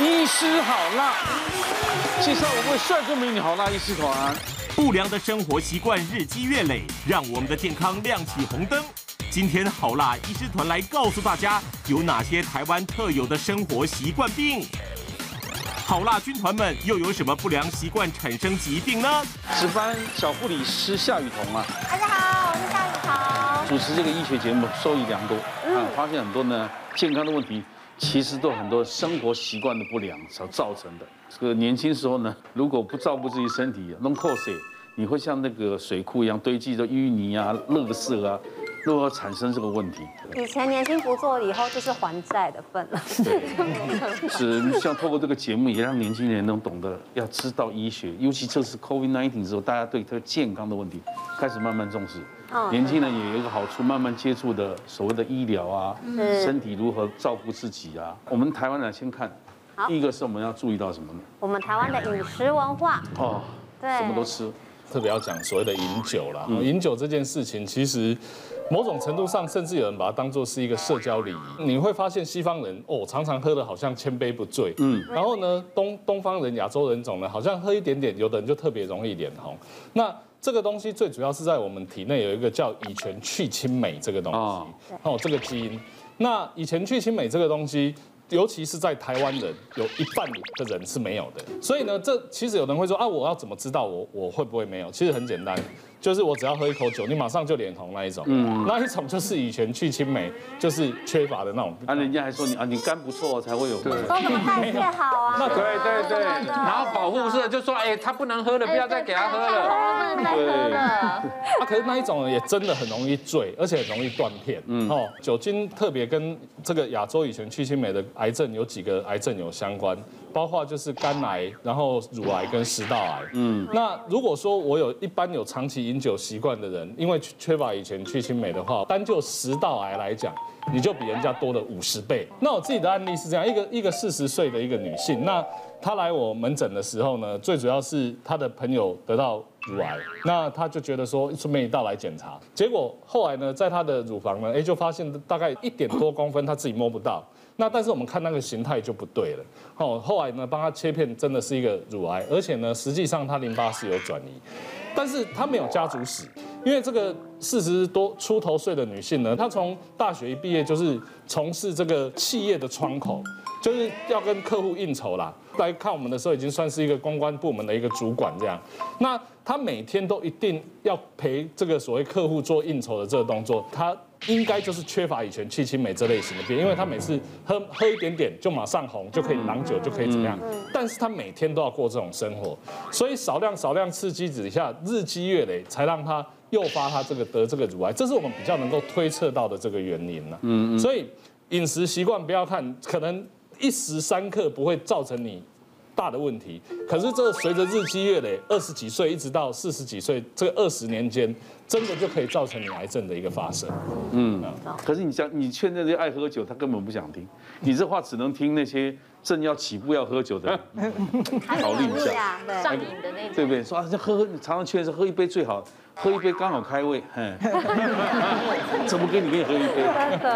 医师好辣，介绍五位帅哥美女好辣医师团。不良的生活习惯日积月累，让我们的健康亮起红灯。今天好辣医师团来告诉大家，有哪些台湾特有的生活习惯病。好辣军团们又有什么不良习惯产生疾病呢？值班小护理师夏雨桐啊，大家好，我是夏雨桐。主持这个医学节目受益良多，啊，发现很多呢健康的问题，其实都很多生活习惯的不良所造成的。这个年轻时候呢，如果不照顾自己身体，弄破水，你会像那个水库一样堆积着淤泥啊、垃圾啊。如何产生这个问题？以前年轻不做，以后就是还债的份了。对，是像透过这个节目，也让年轻人能懂得要知道医学，尤其这次 COVID-19 之后，大家对这个健康的问题开始慢慢重视。年轻人也有一个好处，慢慢接触的所谓的医疗啊，身体如何照顾自己啊。我们台湾人先看，第一个是我们要注意到什么呢？我们台湾的饮食文化。哦，对，什么都吃。特别要讲所谓的饮酒啦，饮酒这件事情，其实某种程度上，甚至有人把它当做是一个社交礼仪。你会发现西方人哦，常常喝的好像千杯不醉，嗯，然后呢，东东方人、亚洲人种呢，好像喝一点点，有的人就特别容易脸红。那这个东西最主要是在我们体内有一个叫乙醛去氢酶这个东西，哦，这个基因。那乙醛去氢酶这个东西。尤其是在台湾人，有一半的人是没有的，所以呢，这其实有人会说啊，我要怎么知道我我会不会没有？其实很简单。就是我只要喝一口酒，你马上就脸红那一种，嗯，那一种就是以前去青梅，就是缺乏的那种。啊，人家还说你啊，你肝不错才会有。对，都什么代谢好啊？那对对对，然后保护色就说，哎，他不能喝了，不要再给他喝了。不能再喝了。啊，可是那一种也真的很容易醉，而且很容易断片。嗯，哦，酒精特别跟这个亚洲以前去青梅的癌症有几个癌症有相关。包括就是肝癌，然后乳癌跟食道癌。嗯，那如果说我有一般有长期饮酒习惯的人，因为缺乏以前去氢镁的话，单就食道癌来讲，你就比人家多了五十倍。那我自己的案例是这样，一个一个四十岁的一个女性，那她来我门诊的时候呢，最主要是她的朋友得到乳癌，那她就觉得说顺便一道来检查，结果后来呢，在她的乳房呢，哎，就发现大概一点多公分，她自己摸不到。那但是我们看那个形态就不对了，哦，后来呢，帮他切片真的是一个乳癌，而且呢，实际上他淋巴是有转移，但是他没有家族史，因为这个四十多出头岁的女性呢，她从大学一毕业就是从事这个企业的窗口，就是要跟客户应酬啦。来看我们的时候，已经算是一个公关部门的一个主管这样。那她每天都一定要陪这个所谓客户做应酬的这个动作，她。应该就是缺乏乙醛去氢酶这类型的病，因为他每次喝喝一点点就马上红，就可以囊酒，就可以怎么样？但是他每天都要过这种生活，所以少量少量刺激之下，日积月累，才让他诱发他这个得这个乳癌，这是我们比较能够推测到的这个原因了。嗯嗯。所以饮食习惯不要看，可能一时三刻不会造成你大的问题，可是这随着日积月累，二十几岁一直到四十几岁，这二十年间。真的就可以造成你癌症的一个发生。嗯，可是你想，你劝那些爱喝酒，他根本不想听。你这话只能听那些正要起步要喝酒的人 考虑一下。上瘾的那种，对不对？说啊，这喝喝，常常劝是喝一杯最好。喝一杯刚好开胃，怎么跟你给你喝一杯？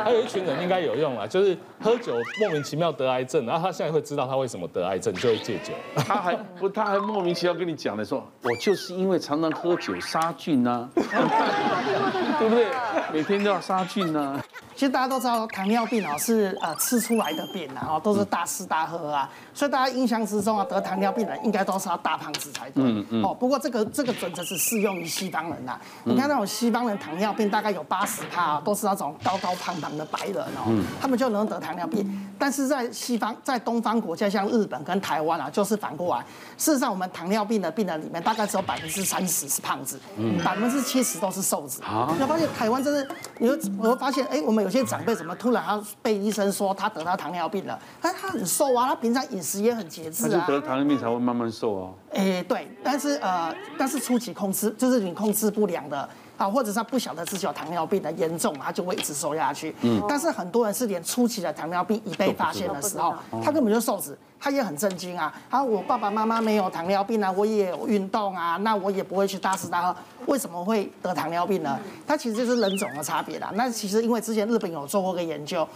还有一群人应该有用啊，就是喝酒莫名其妙得癌症，然后他现在会知道他为什么得癌症，就会戒酒。他还不，他还莫名其妙跟你讲的说，我就是因为常常喝酒杀菌呐，对不对？每天都要杀菌呐。其实大家都知道，糖尿病啊是呃吃出来的病啊，都是大吃大喝啊，所以大家印象之中啊，得糖尿病的应该都是要大胖子才对。嗯嗯。哦，不过这个这个准则是适用于西方人呐。你看那种西方人糖尿病大概有八十趴都是那种高高胖胖的白人哦，他们就能得糖尿病。但是在西方，在东方国家像日本跟台湾啊，就是反过来。事实上，我们糖尿病的病人里面大概只有百分之三十是胖子，百分之七十都是瘦子。啊。你会发现台湾真的，你会我会发现，哎，我们有些长辈怎么突然他被医生说他得到糖尿病了？但，他很瘦啊，他平常饮食也很节制啊。得了糖尿病才会慢慢瘦啊。哎，对，但是呃，但是初期控制就是你控制不良的啊，或者是他不晓得自己有糖尿病的严重，他就会一直瘦下去。嗯。但是很多人是连初期的糖尿病已被发现的时候，他根本就瘦子，他也很震惊啊。啊，我爸爸妈妈没有糖尿病啊，我也有运动啊，那我也不会去大吃大喝，为什么会得糖尿病呢？他其实就是人种的差别啦。那其实因为之前日本有做过个研究，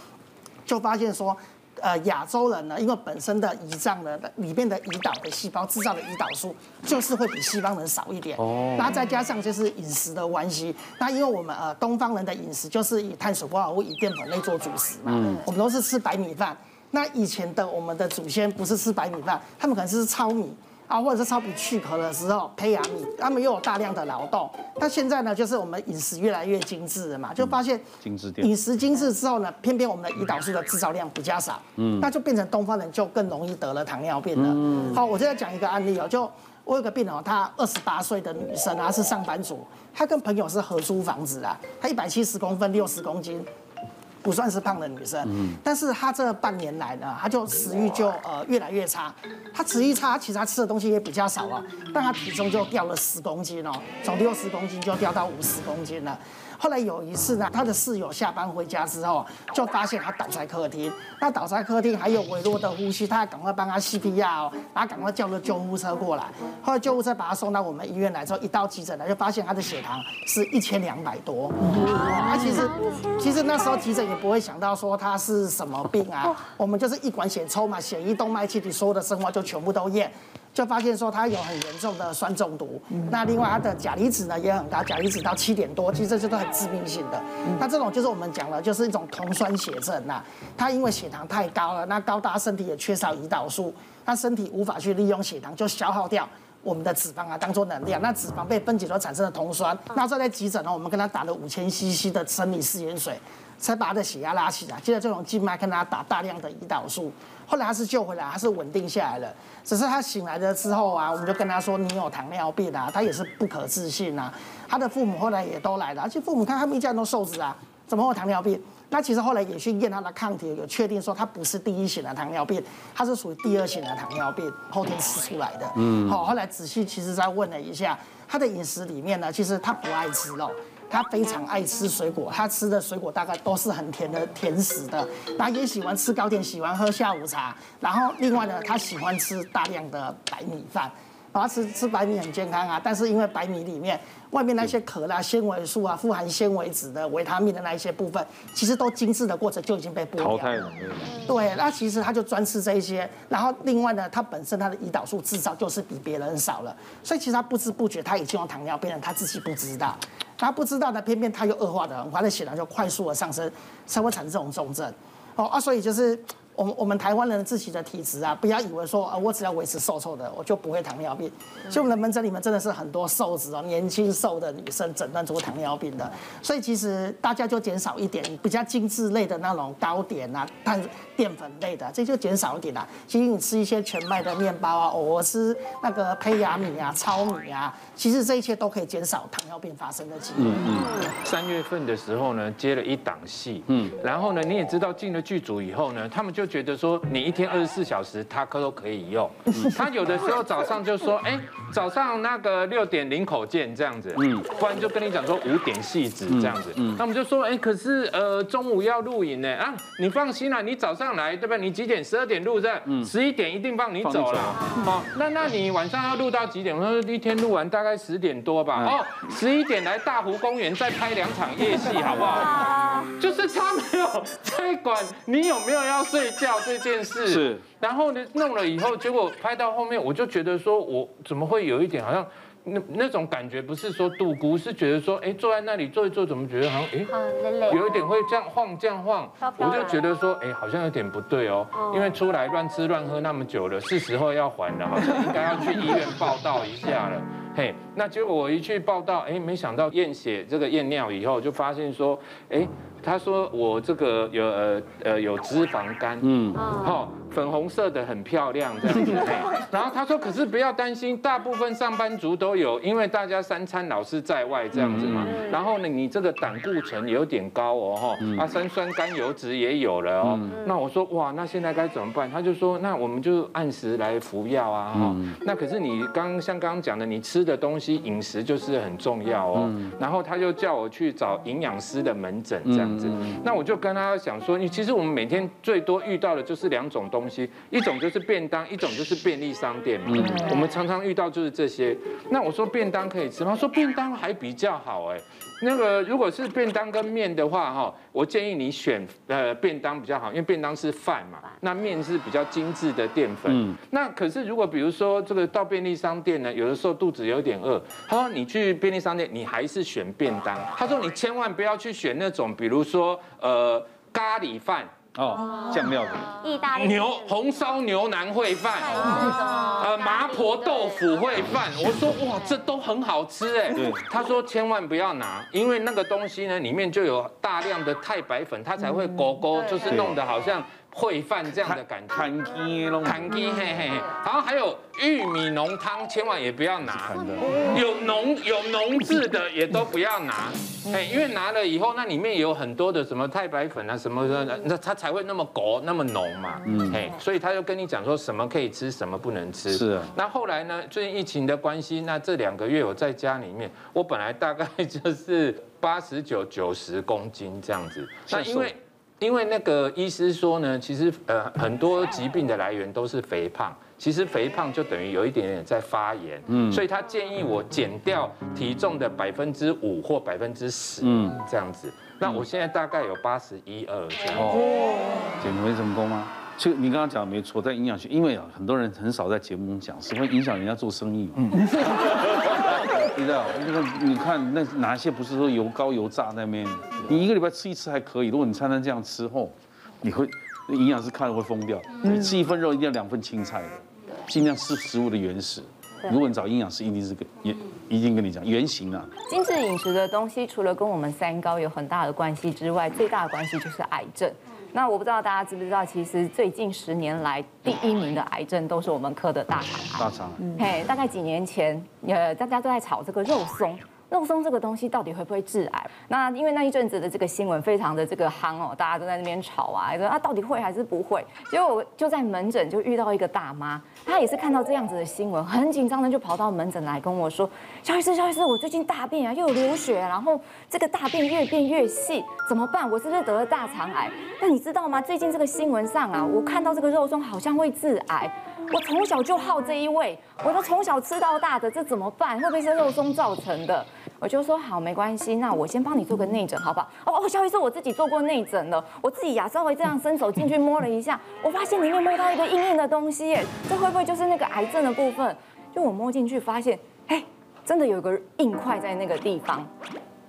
就发现说。呃亚洲人呢，因为本身的胰脏呢里面的胰岛的细胞制造的胰岛素就是会比西方人少一点。哦。那再加上就是饮食的关系，那因为我们呃东方人的饮食就是以碳水化合物、以淀粉类做主食嘛，嗯，我们都是吃白米饭。那以前的我们的祖先不是吃白米饭，他们可能是吃糙米。啊，或者是糙米去壳的时候，培养你，他们又有大量的劳动。那现在呢，就是我们饮食越来越精致了嘛，就发现精致饮食精致之后呢，偏偏我们的胰岛素的制造量比较少，嗯，那就变成东方人就更容易得了糖尿病了。嗯，好，我现在讲一个案例哦，就我有个病人哦，她二十八岁的女生啊，是上班族，她跟朋友是合租房子啊，她一百七十公分，六十公斤。不算是胖的女生，嗯但是她这半年来呢，她就食欲就呃越来越差。她食欲差，其实她吃的东西也比较少啊，但她体重就掉了十公斤哦，从六十公斤就掉到五十公斤了。后来有一次呢，他的室友下班回家之后，就发现他倒在客厅。那倒在客厅还有微弱的呼吸，他赶快帮他 CPR，然后赶快叫了救护车过来。后来救护车把他送到我们医院来之后，一到急诊来就发现他的血糖是一千两百多。他其实其实那时候急诊也不会想到说他是什么病啊，我们就是一管血抽嘛，血液动脉气体所有的生化就全部都验。就发现说他有很严重的酸中毒，那另外他的钾离子呢也很高，钾离子到七点多，其实这些都很致命性的。那这种就是我们讲了，就是一种酮酸血症呐。他因为血糖太高了，那高大身体也缺少胰岛素，他身体无法去利用血糖，就消耗掉我们的脂肪啊，当做能量。那脂肪被分解所产生的酮酸，那再在急诊呢，我们跟他打了五千 CC 的生理食盐水，才把他的血压拉起来。接着这种静脉跟他打大量的胰岛素。后来他是救回来，他是稳定下来了。只是他醒来了之后啊，我们就跟他说：“你有糖尿病啊！”他也是不可置信啊。他的父母后来也都来了，而且父母看他们一家人都瘦子啊，怎么会有糖尿病？那其实后来也去验他的抗体，有确定说他不是第一型的糖尿病，他是属于第二型的糖尿病，后天吃出来的。嗯。好，后来仔细其实再问了一下，他的饮食里面呢，其实他不爱吃肉。他非常爱吃水果，他吃的水果大概都是很甜的甜食的。他也喜欢吃糕点，喜欢喝下午茶。然后另外呢，他喜欢吃大量的白米饭。他吃吃白米很健康啊，但是因为白米里面外面那些壳啦、纤维素啊、富含纤维质的维他命的那一些部分，其实都精致的过程就已经被剥掉了。淘汰了。对，那其实他就专吃这一些。然后另外呢，他本身他的胰岛素制造就是比别人少了，所以其实他不知不觉他已经有糖尿病了，他自己不知道。他不知道呢，偏偏他又恶化的很快，的血糖就快速的上升，才会产生这种重症。哦啊，所以就是。我们我们台湾人自己的体质啊，不要以为说啊，我只要维持瘦瘦的，我就不会糖尿病。所以我们的门诊里面真的是很多瘦子哦，年轻瘦的女生诊断出糖尿病的。所以其实大家就减少一点比较精致类的那种糕点啊，碳淀粉类的，这就减少一点啦。其实你吃一些全麦的面包啊，偶尔吃那个胚芽米啊、糙米啊，其实这一切都可以减少糖尿病发生的机会。嗯嗯。三月份的时候呢，接了一档戏，嗯，然后呢，你也知道进了剧组以后呢，他们就。觉得说你一天二十四小时他可都可以用，他有的时候早上就说，哎，早上那个六点零口见这样子，嗯，不然就跟你讲说五点戏子这样子，嗯，那我们就说，哎，可是呃中午要录影呢，啊，你放心啦，你早上来对不对？你几点？十二点录这，嗯，十一点一定放你走了，好，那那你晚上要录到几点？我说一天录完大概十点多吧，哦，十一点来大湖公园再拍两场夜戏好不好？就是他没有在管你有没有要睡觉。这件事是，然后呢，弄了以后，结果拍到后面，我就觉得说，我怎么会有一点好像那那种感觉，不是说度孤，是觉得说，哎，坐在那里坐一坐，怎么觉得好像哎，有一点会这样晃这样晃，我就觉得说，哎，好像有点不对哦，因为出来乱吃乱喝那么久了，是时候要还了，好像应该要去医院报道一下了。嘿，那结果我一去报道，哎，没想到验血这个验尿以后，就发现说，哎。他说我这个有呃呃有脂肪肝，嗯，好。粉红色的很漂亮这样子，然后他说，可是不要担心，大部分上班族都有，因为大家三餐老是在外这样子嘛。然后呢，你这个胆固醇有点高哦，哈，啊，三酸甘油脂也有了哦。那我说哇，那现在该怎么办？他就说，那我们就按时来服药啊，哈。那可是你刚像刚刚讲的，你吃的东西饮食就是很重要哦。然后他就叫我去找营养师的门诊这样子。那我就跟他讲说，你其实我们每天最多遇到的就是两种东西。东西一种就是便当，一种就是便利商店嘛。我们常常遇到就是这些。那我说便当可以吃吗？说便当还比较好哎。那个如果是便当跟面的话，哈，我建议你选呃便当比较好，因为便当是饭嘛，那面是比较精致的淀粉。嗯。那可是如果比如说这个到便利商店呢，有的时候肚子有点饿，他说你去便利商店，你还是选便当。他说你千万不要去选那种，比如说呃咖喱饭。哦，酱料的，意大利牛红烧牛腩烩饭，呃麻婆豆腐烩饭，我说哇，这都很好吃哎。他说千万不要拿，因为那个东西呢，里面就有大量的太白粉，它才会勾勾，就是弄得好像。烩饭这样的感觉，看鸡咯，看鸡嘿嘿，然后还有玉米浓汤，千万也不要拿，有浓有浓质的也都不要拿，哎，因为拿了以后，那里面有很多的什么太白粉啊什么的，那它才会那么勾那么浓嘛，嗯，哎，所以他就跟你讲说什么可以吃，什么不能吃。是啊。那后来呢，最近疫情的关系，那这两个月我在家里面，我本来大概就是八十九九十公斤这样子，那因为。因为那个医师说呢，其实呃很多疾病的来源都是肥胖，其实肥胖就等于有一点点在发炎，嗯，所以他建议我减掉体重的百分之五或百分之十，嗯，这样子。那我现在大概有八十一二这样。哦，减肥成功吗？就你刚刚讲的没错，在营养学，因为啊很多人很少在节目中讲，是会影响人家做生意。嗯。你知道那个？你看那哪些不是说油高油炸那边？你一个礼拜吃一次还可以，如果你餐餐这样吃后，你会营养师看了会疯掉。你吃一份肉一定要两份青菜的，尽量吃食物的原始。如果你找营养师，一定是跟也一定跟你讲原型啊。精致饮食的东西，除了跟我们三高有很大的关系之外，最大的关系就是癌症。那我不知道大家知不知道，其实最近十年来第一名的癌症都是我们科的大肠癌。大肠癌，嘿，大概几年前，呃，大家都在炒这个肉松。肉松这个东西到底会不会致癌？那因为那一阵子的这个新闻非常的这个夯哦，大家都在那边吵啊，说啊到底会还是不会？结果我就在门诊就遇到一个大妈，她也是看到这样子的新闻，很紧张的就跑到门诊来跟我说：“肖医师，肖医师，我最近大便啊又有流血，然后这个大便越变越细，怎么办？我是不是得了大肠癌？那你知道吗？最近这个新闻上啊，我看到这个肉松好像会致癌。”我从小就好这一味，我都从小吃到大的，这怎么办？会不会是肉松造成的？我就说好，没关系，那我先帮你做个内诊，好不好？哦哦，萧医生，我自己做过内诊了，我自己呀稍微这样伸手进去摸了一下，我发现里面摸到一个硬硬的东西，耶，这会不会就是那个癌症的部分？就我摸进去发现，哎，真的有个硬块在那个地方。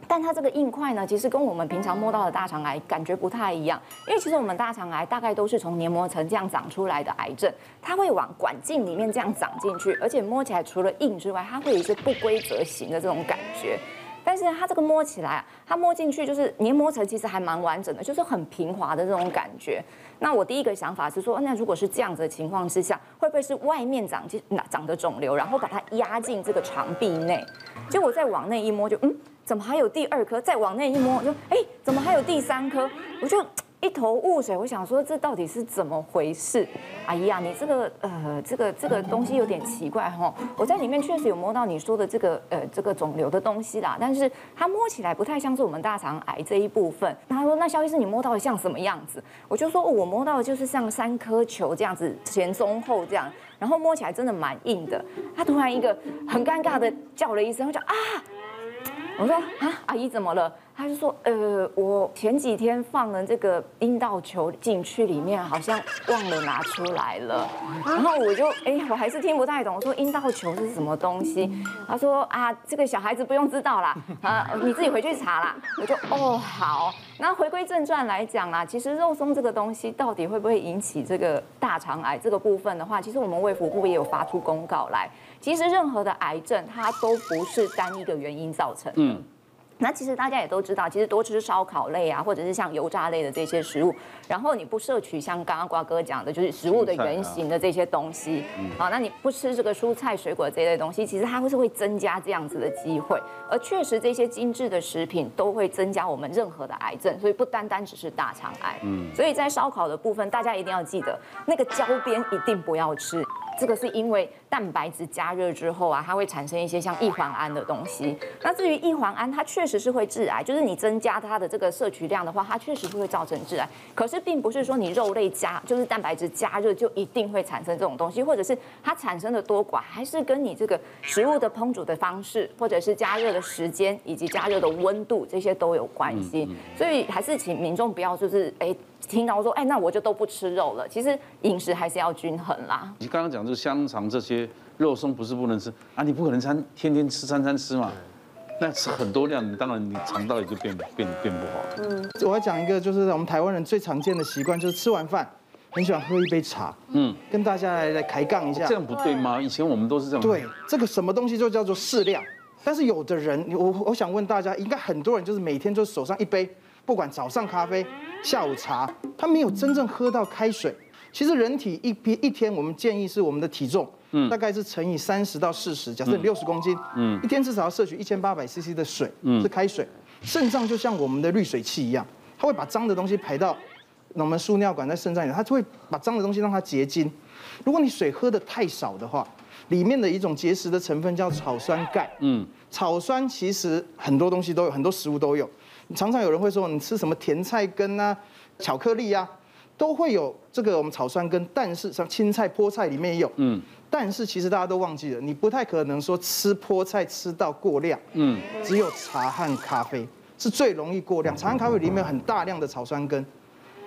但它这个硬块呢，其实跟我们平常摸到的大肠癌感觉不太一样，因为其实我们大肠癌大概都是从黏膜层这样长出来的癌症，它会往管径里面这样长进去，而且摸起来除了硬之外，它会有一些不规则型的这种感觉。但是它这个摸起来啊，它摸进去就是黏膜层其实还蛮完整的，就是很平滑的这种感觉。那我第一个想法是说，那如果是这样子的情况之下，会不会是外面长进长的肿瘤，然后把它压进这个肠壁内？结果再往内一摸，就嗯。怎么还有第二颗？再往内一摸，就哎，怎么还有第三颗？我就一头雾水。我想说，这到底是怎么回事？阿姨啊，你这个呃，这个这个东西有点奇怪哈。我在里面确实有摸到你说的这个呃这个肿瘤的东西啦，但是它摸起来不太像是我们大肠癌这一部分。他说，那肖医生，你摸到的像什么样子？我就说，我摸到的就是像三颗球这样子，前中后这样，然后摸起来真的蛮硬的。他突然一个很尴尬的叫了一声，我就啊。我说啊，阿姨怎么了？他就说，呃，我前几天放了这个阴道球进去里面，好像忘了拿出来了。然后我就，哎，我还是听不太懂。我说阴道球是什么东西？他说啊，这个小孩子不用知道啦，啊，你自己回去查啦。我就，哦，好。那回归正传来讲啊，其实肉松这个东西到底会不会引起这个大肠癌这个部分的话，其实我们卫福部也有发出公告来。其实任何的癌症，它都不是单一个原因造成的。嗯。那其实大家也都知道，其实多吃烧烤类啊，或者是像油炸类的这些食物，然后你不摄取像刚刚瓜哥讲的，就是食物的原型的这些东西，啊，那你不吃这个蔬菜水果这一类东西，其实它会是会增加这样子的机会。而确实这些精致的食品都会增加我们任何的癌症，所以不单单只是大肠癌。嗯，所以在烧烤的部分，大家一定要记得那个焦边一定不要吃。这个是因为蛋白质加热之后啊，它会产生一些像异环胺的东西。那至于异环胺，它确实是会致癌，就是你增加它的这个摄取量的话，它确实是会造成致癌。可是并不是说你肉类加就是蛋白质加热就一定会产生这种东西，或者是它产生的多寡，还是跟你这个食物的烹煮的方式，或者是加热的时间以及加热的温度这些都有关系。所以还是请民众不要就是哎。听到说，哎，那我就都不吃肉了。其实饮食还是要均衡啦。你刚刚讲就是香肠这些肉松不是不能吃啊？你不可能餐天天吃餐餐吃嘛？那吃很多量，你当然你肠道也就变变变不好。嗯，我要讲一个，就是我们台湾人最常见的习惯，就是吃完饭很喜欢喝一杯茶。嗯，跟大家来来抬杠一下。这样不对吗？以前我们都是这样。对，这个什么东西就叫做适量。但是有的人，我我想问大家，应该很多人就是每天就手上一杯，不管早上咖啡。下午茶，他没有真正喝到开水。其实人体一一一天，我们建议是我们的体重，嗯，大概是乘以三十到四十。假设你六十公斤，嗯，一天至少要摄取一千八百 CC 的水，嗯，是开水。肾脏就像我们的滤水器一样，它会把脏的东西排到我们输尿管在肾脏里，它就会把脏的东西让它结晶。如果你水喝的太少的话，里面的一种结石的成分叫草酸钙，嗯，草酸其实很多东西都有，很多食物都有。常常有人会说，你吃什么甜菜根啊、巧克力啊，都会有这个我们草酸根，但是像青菜、菠菜里面也有。嗯。但是其实大家都忘记了，你不太可能说吃菠菜吃到过量。嗯。只有茶和咖啡是最容易过量，茶和咖啡里面有很大量的草酸根，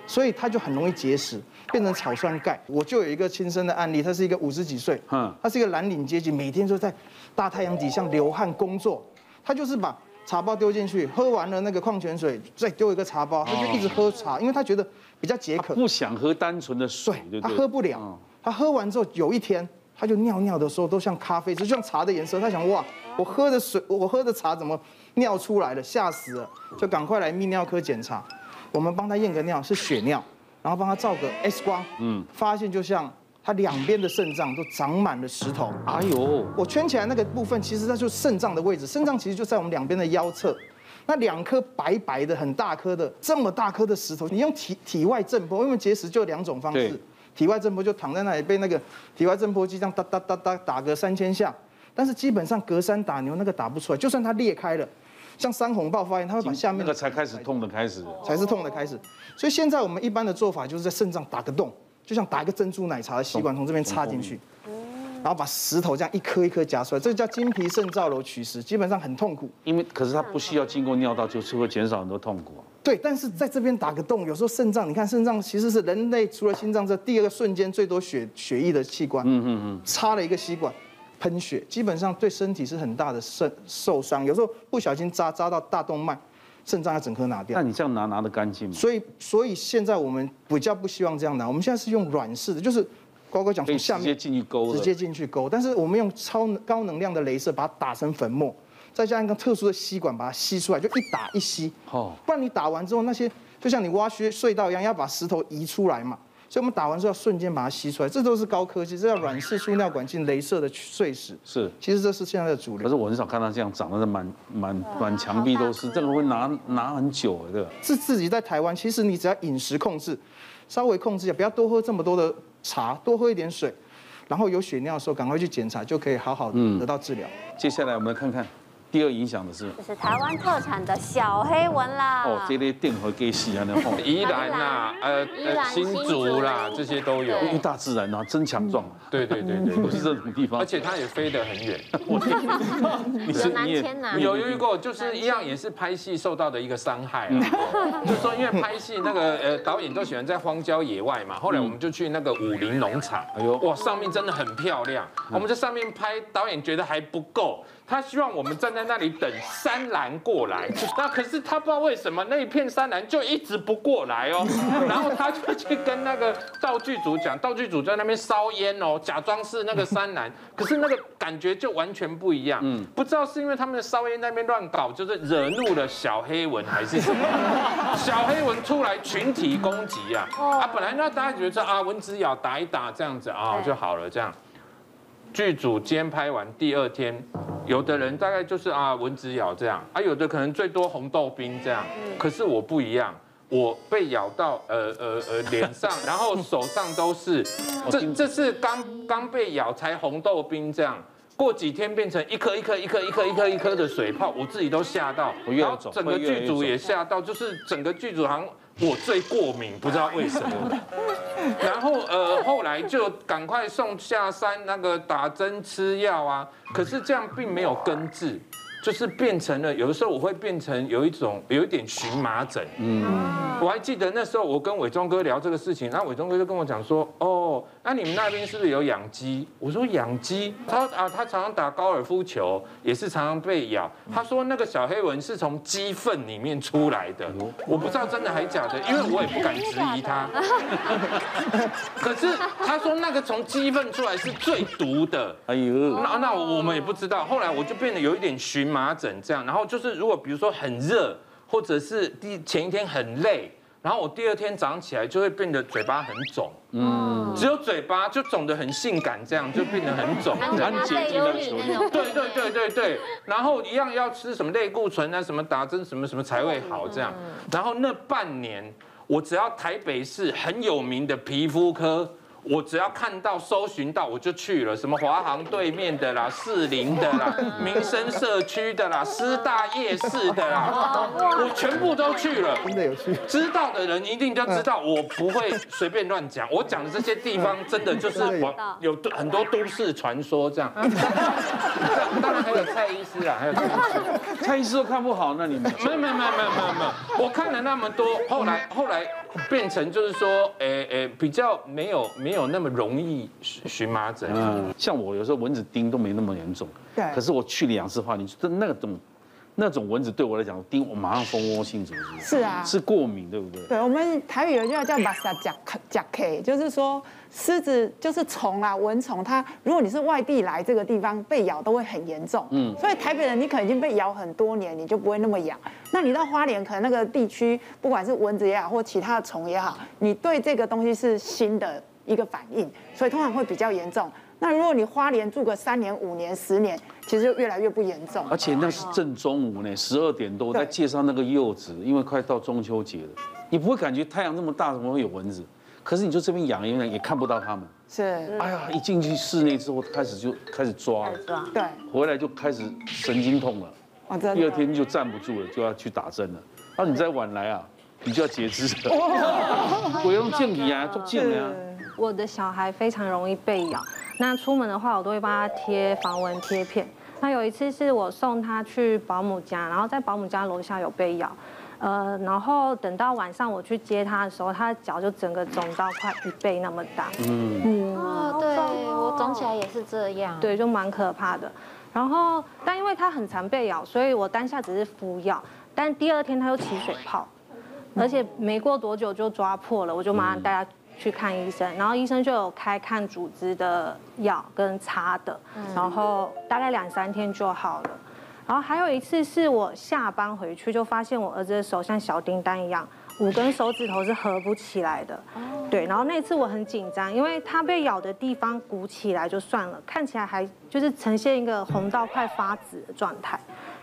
所以它就很容易结石，变成草酸钙。我就有一个亲身的案例，他是一个五十几岁，嗯，他是一个蓝领阶级，每天都在大太阳底下流汗工作，他就是把。茶包丢进去，喝完了那个矿泉水，再丢一个茶包，他就一直喝茶，因为他觉得比较解渴。不想喝单纯的水，他喝不了。他喝完之后，有一天他就尿尿的时候都像咖啡，就像茶的颜色。他想哇，我喝的水，我喝的茶怎么尿出来了？吓死了，就赶快来泌尿科检查。我们帮他验个尿，是血尿，然后帮他照个 X 光，嗯，发现就像。他两边的肾脏都长满了石头。哎呦，我圈起来那个部分，其实它就是肾脏的位置。肾脏其实就在我们两边的腰侧。那两颗白白的、很大颗的、这么大颗的石头，你用体体外震波，因为结石就有两种方式。体外震波就躺在那里，被那个体外震波机这样哒哒哒哒打个三千下。但是基本上隔山打牛那个打不出来，就算它裂开了，像山洪爆发炎，它会把下面那个才开始痛的开始，才是痛的开始。所以现在我们一般的做法就是在肾脏打个洞。就像打一个珍珠奶茶的吸管从这边插进去，然后把石头这样一颗一颗夹出来，这个叫经皮肾造瘘取石，基本上很痛苦。因为可是它不需要经过尿道，就是会减少很多痛苦。对，但是在这边打个洞，有时候肾脏，你看肾脏其实是人类除了心脏这第二个瞬间最多血血液的器官。嗯嗯嗯。插了一个吸管，喷血，基本上对身体是很大的肾受伤。有时候不小心扎扎到大动脉。肾脏要整颗拿掉，那你这样拿拿得干净吗？所以，所以现在我们比较不希望这样拿，我们现在是用软式的，就是瓜瓜讲从下面直接进去勾，直接进去勾。但是我们用超高能量的镭射把它打成粉末，再加上一个特殊的吸管把它吸出来，就一打一吸。哦，不然你打完之后那些就像你挖穴隧道一样，要把石头移出来嘛。所以我们打完之后要瞬间把它吸出来，这都是高科技，这叫软式输尿管镜镭射的碎石。是，其实这是现在的主流。可是我很少看到这样长得是满满满墙壁都是，这个会拿拿很久的。是自己在台湾，其实你只要饮食控制，稍微控制一下，不要多喝这么多的茶，多喝一点水，然后有血尿的时候赶快去检查，就可以好好的得到治疗。接下来我们来看看。第二影响的是，就是台湾特产的小黑蚊啦。哦，这类电和给洗啊，那后 宜兰呐，呃，新竹啦，这些都有。因为大自然啊，真强壮。对对对对，不是这种地方。而且它也飞得很远。你是你也有遇过，就是一样也是拍戏受到的一个伤害啊。就是说因为拍戏那个呃导演都喜欢在荒郊野外嘛，后来我们就去那个武林农场，哎呦哇，上面真的很漂亮。我们在上面拍，导演觉得还不够。他希望我们站在那里等山兰过来，那可是他不知道为什么那一片山兰就一直不过来哦，然后他就去跟那个道具组讲，道具组在那边烧烟哦，假装是那个山兰，可是那个感觉就完全不一样，嗯，不知道是因为他们的烧烟在那边乱搞，就是惹怒了小黑文还是什么，小黑文出来群体攻击啊，啊，本来那大家觉得啊蚊子咬打一打这样子啊就好了这样。剧组今天拍完第二天，有的人大概就是啊蚊子咬这样，啊有的可能最多红豆冰这样，可是我不一样，我被咬到呃呃呃脸上，然后手上都是，这这是刚刚被咬才红豆冰这样。过几天变成一颗一颗一颗一颗一颗一颗的水泡，我自己都吓到，然后整个剧组也吓到，就是整个剧组好像我最过敏，不知道 为什么。然后呃后来就赶快送下山那个打针吃药啊，可是这样并没有根治。就是变成了，有的时候我会变成有一种有一点荨麻疹。嗯，我还记得那时候我跟伟忠哥聊这个事情，然后伟忠哥就跟我讲说，哦，那你们那边是不是有养鸡？我说养鸡，他啊，他常常打高尔夫球，也是常常被咬。他说那个小黑蚊是从鸡粪里面出来的，我不知道真的还假的，因为我也不敢质疑他。可是他说那个从鸡粪出来是最毒的。哎呦，那那我们也不知道。后来我就变得有一点荨。麻疹这样，然后就是如果比如说很热，或者是第前一天很累，然后我第二天早上起来就会变得嘴巴很肿，嗯，只有嘴巴就肿得很性感，这样就变得很肿，很接近的球。对对对对对，然后一样要吃什么类固醇啊，什么打针什么什么才会好这样，然后那半年我只要台北市很有名的皮肤科。我只要看到搜寻到我就去了，什么华航对面的啦，士林的啦，民生社区的啦，师大夜市的啦，我全部都去了。真的有去？知道的人一定就知道，我不会随便乱讲。我讲的这些地方真的就是 我有很多都市传说这样。当然还有蔡医师啦，还有蔡医师，蔡医师都看不好，那你没有没有没有没有没有没有，我看了那么多，后来后来。变成就是说，诶、欸、诶，比较没有没有那么容易荨荨麻疹。嗯，像我有时候蚊子叮都没那么严重。对。可是我去了两次花莲，就那种那种蚊子对我来讲叮，我马上蜂窝性组织。是啊。是过敏，对不对？对，我们台语有句话叫“马萨甲甲 K”，就是说。狮子就是虫啊，蚊虫。它如果你是外地来这个地方被咬，都会很严重。嗯，所以台北人你可能已经被咬很多年，你就不会那么痒。那你到花莲，可能那个地区，不管是蚊子也好，或其他的虫也好，你对这个东西是新的一个反应，所以通常会比较严重。那如果你花莲住个三年、五年、十年，其实就越来越不严重。而且那是正中午呢，十二点多在介绍那个柚子，因为快到中秋节了，你不会感觉太阳那么大，怎么会有蚊子？可是你就这边养一养也看不到它们。是。哎呀，一进去室内之后，开始就开始抓。抓。对。回来就开始神经痛了。哦，真的。第二天就站不住了，就要去打针了。那你再晚来啊，你就要截肢了。我用健体啊，做健啊。我的小孩非常容易被咬，那出门的话，我都会帮他贴防蚊贴片。那有一次是我送他去保姆家，然后在保姆家楼下有被咬。呃，然后等到晚上我去接他的时候，他的脚就整个肿到快一倍那么大。嗯嗯，哦，对，我肿起来也是这样。对，就蛮可怕的。然后，但因为他很常被咬，所以我当下只是敷药。但第二天他又起水泡，而且没过多久就抓破了，我就马上带他去看医生。然后医生就有开抗组织的药跟擦的，然后大概两三天就好了。然后还有一次是我下班回去，就发现我儿子的手像小叮当一样，五根手指头是合不起来的。对，然后那次我很紧张，因为他被咬的地方鼓起来就算了，看起来还就是呈现一个红到快发紫的状态，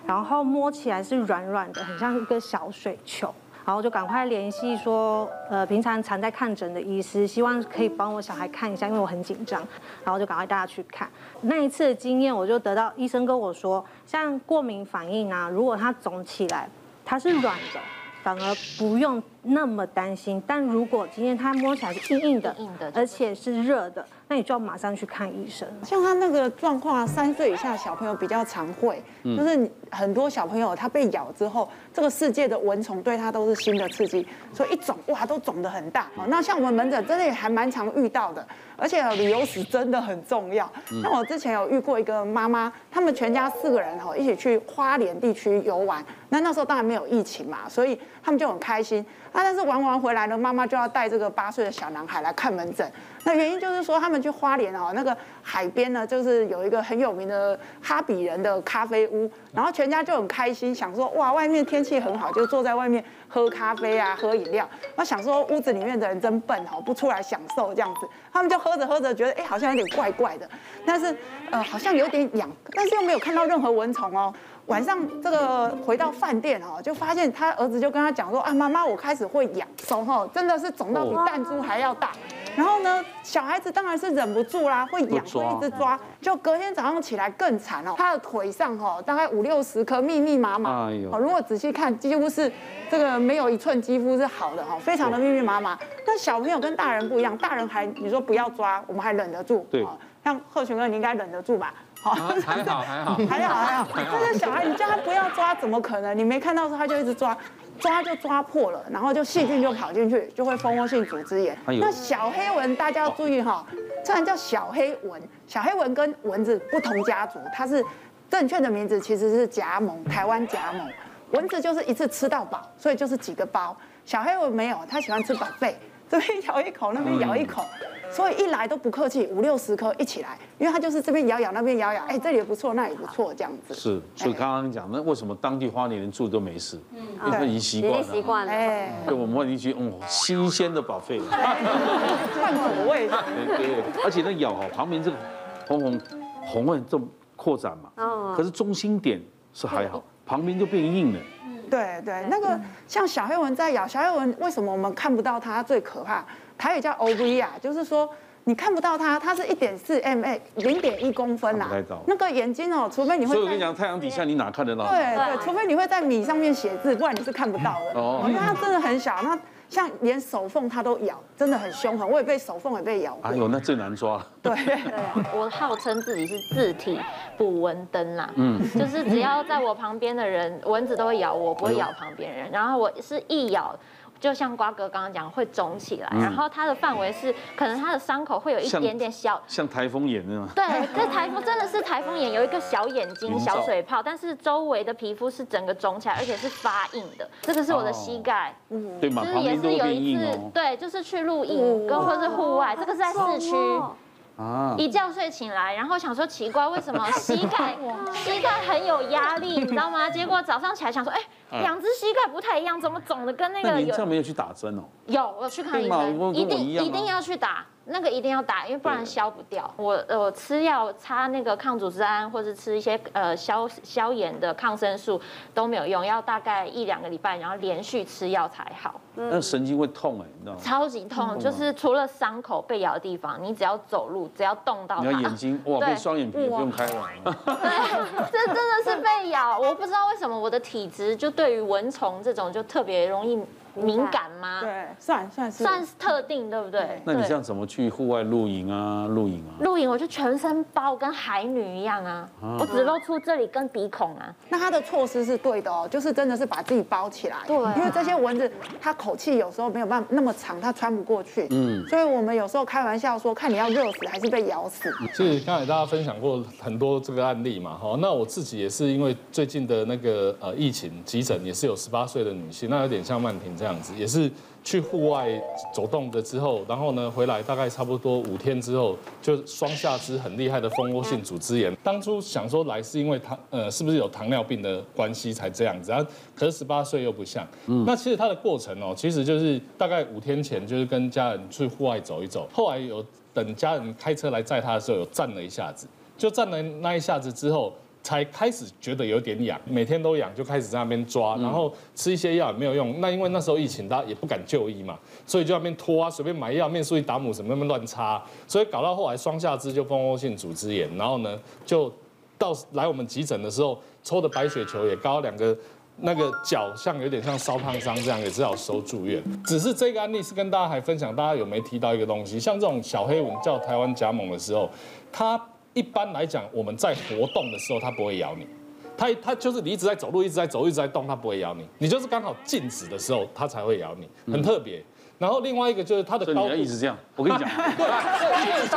然后摸起来是软软的，很像一个小水球。然后就赶快联系说，呃，平常常在看诊的医师，希望可以帮我小孩看一下，因为我很紧张。然后就赶快带他去看。那一次的经验，我就得到医生跟我说，像过敏反应啊，如果它肿起来，它是软的，反而不用那么担心。但如果今天它摸起来是硬硬的，硬的，而且是热的。那你就要马上去看医生。像他那个状况，三岁以下小朋友比较常会，就是很多小朋友他被咬之后，这个世界的蚊虫对他都是新的刺激，所以一肿哇都肿得很大。那像我们门诊真的也还蛮常遇到的，而且旅游史真的很重要。那我之前有遇过一个妈妈，他们全家四个人哈一起去花莲地区游玩，那那时候当然没有疫情嘛，所以他们就很开心。啊但是玩完回来呢，妈妈就要带这个八岁的小男孩来看门诊。那原因就是说，他们去花莲哦，那个海边呢，就是有一个很有名的哈比人的咖啡屋，然后全家就很开心，想说哇，外面天气很好，就坐在外面喝咖啡啊，喝饮料。那想说屋子里面的人真笨哦，不出来享受这样子，他们就喝着喝着觉得哎，好像有点怪怪的，但是呃好像有点痒，但是又没有看到任何蚊虫哦。晚上这个回到饭店哦，就发现他儿子就跟他讲说啊，妈妈，我开始会痒，手哦真的是肿到比弹珠还要大。然后呢，小孩子当然是忍不住啦，会痒，会一直抓。就隔天早上起来更惨哦，他的腿上哈大概五六十颗密密麻麻。哎呦！如果仔细看，几乎是这个没有一寸肌肤是好的哈，非常的密密麻麻。那小朋友跟大人不一样，大人还你说不要抓，我们还忍得住。对。像贺群哥，你应该忍得住吧？好，还好还好还好还好，但是小孩，你叫他不要抓，怎么可能？你没看到时候他就一直抓，抓就抓破了，然后就细菌就跑进去，就会蜂窝性组织炎。那小黑蚊大家要注意哈，虽然叫小黑蚊，小黑蚊跟蚊子不同家族，它是正确的名字其实是甲蜢，台湾甲蜢。蚊子就是一次吃到饱，所以就是几个包。小黑蚊没有，它喜欢吃 buffet，这边咬一口，那边咬一口。所以一来都不客气，五六十颗一起来，因为他就是这边咬咬，那边咬咬，哎，这里也不错，那也不错，这样子。是，所以刚刚讲那为什么当地花莲人住都没事？嗯，因为已经习惯了。习惯了。哎，对，我们问一句，嗯，新鲜的宝贝。换口味。对对，而且那咬哦，旁边这个红红红纹这么扩展嘛。哦。可是中心点是还好，旁边就变硬了。对对，那个像小黑蚊在咬，小黑蚊为什么我们看不到它最可怕？它也叫 OV 啊，就是说你看不到它，它是一点四 mm，零点一公分啦、啊。那个眼睛哦，除非你会。所以我跟你讲，太阳底下你哪看得到？对对，除非你会在米上面写字，不然你是看不到的。哦。因为它真的很小，那像连手缝它都咬，真的很凶狠。我也被手缝也被咬过。哎呦，那最难抓。对。对。我号称自己是字体捕蚊灯啦。嗯。就是只要在我旁边的人，蚊子都会咬我，不会咬旁边人。然后我是一咬。就像瓜哥刚刚讲，会肿起来，然后它的范围是，可能它的伤口会有一点点小，像台风眼那样。对，这台风真的是台风眼，有一个小眼睛、小水泡，但是周围的皮肤是整个肿起来，而且是发硬的。这个是我的膝盖，嗯，对嘛，就是也是有一次，对，就是去露营跟或是户外，这个是在市区。啊！一觉睡醒来，然后想说奇怪，为什么 膝盖膝盖很有压力，你知道吗？结果早上起来想说，哎，两只膝盖不太一样，怎么肿的跟那个有？这样没有去打针哦？有，我去看医生，一定一定要去打。那个一定要打，因为不然消不掉。我呃吃药擦那个抗组织胺，或是吃一些呃消消炎的抗生素都没有用，要大概一两个礼拜，然后连续吃药才好。那神经会痛哎，你知道吗？超级痛，就是除了伤口被咬的地方，你只要走路，只要动到。你要眼睛哇，被双眼皮不用开了。这真的是被咬，我不知道为什么我的体质就对于蚊虫这种就特别容易。敏感吗？对，算算是算是特定，对不对？那你这样怎么去户外露营啊？露营啊？露营我就全身包，跟海女一样啊！我只露出这里跟鼻孔啊。那他的措施是对的哦，就是真的是把自己包起来。对，因为这些蚊子它口气有时候没有办法那么长，它穿不过去。嗯，所以我们有时候开玩笑说，看你要热死还是被咬死。所以刚才大家分享过很多这个案例嘛，哈，那我自己也是因为最近的那个呃疫情急诊也是有十八岁的女性，那有点像曼婷这样。这样子也是去户外走动的之后，然后呢回来大概差不多五天之后，就双下肢很厉害的蜂窝性组织炎。当初想说来是因为糖呃是不是有糖尿病的关系才这样子啊？可是十八岁又不像。嗯。那其实它的过程哦，其实就是大概五天前就是跟家人去户外走一走，后来有等家人开车来载他的时候，有站了一下子，就站了那一下子之后。才开始觉得有点痒，每天都痒，就开始在那边抓，然后吃一些药也没有用。那因为那时候疫情，大家也不敢就医嘛，所以就在那边拖啊，随便买药，面舒利达姆什么那么乱擦，所以搞到后来双下肢就蜂窝性组织炎，然后呢，就到来我们急诊的时候，抽的白血球也高，两个那个脚像有点像烧烫伤这样，也只好收住院。只是这个案例是跟大家还分享，大家有没提到一个东西，像这种小黑我们叫台湾甲猛的时候，它。一般来讲，我们在活动的时候，它不会咬你。它它就是你一直在走路，一直在走，一直在动，它不会咬你。你就是刚好静止的时候，它才会咬你，很特别。然后另外一个就是它的高度，一直这样。我跟你讲，对，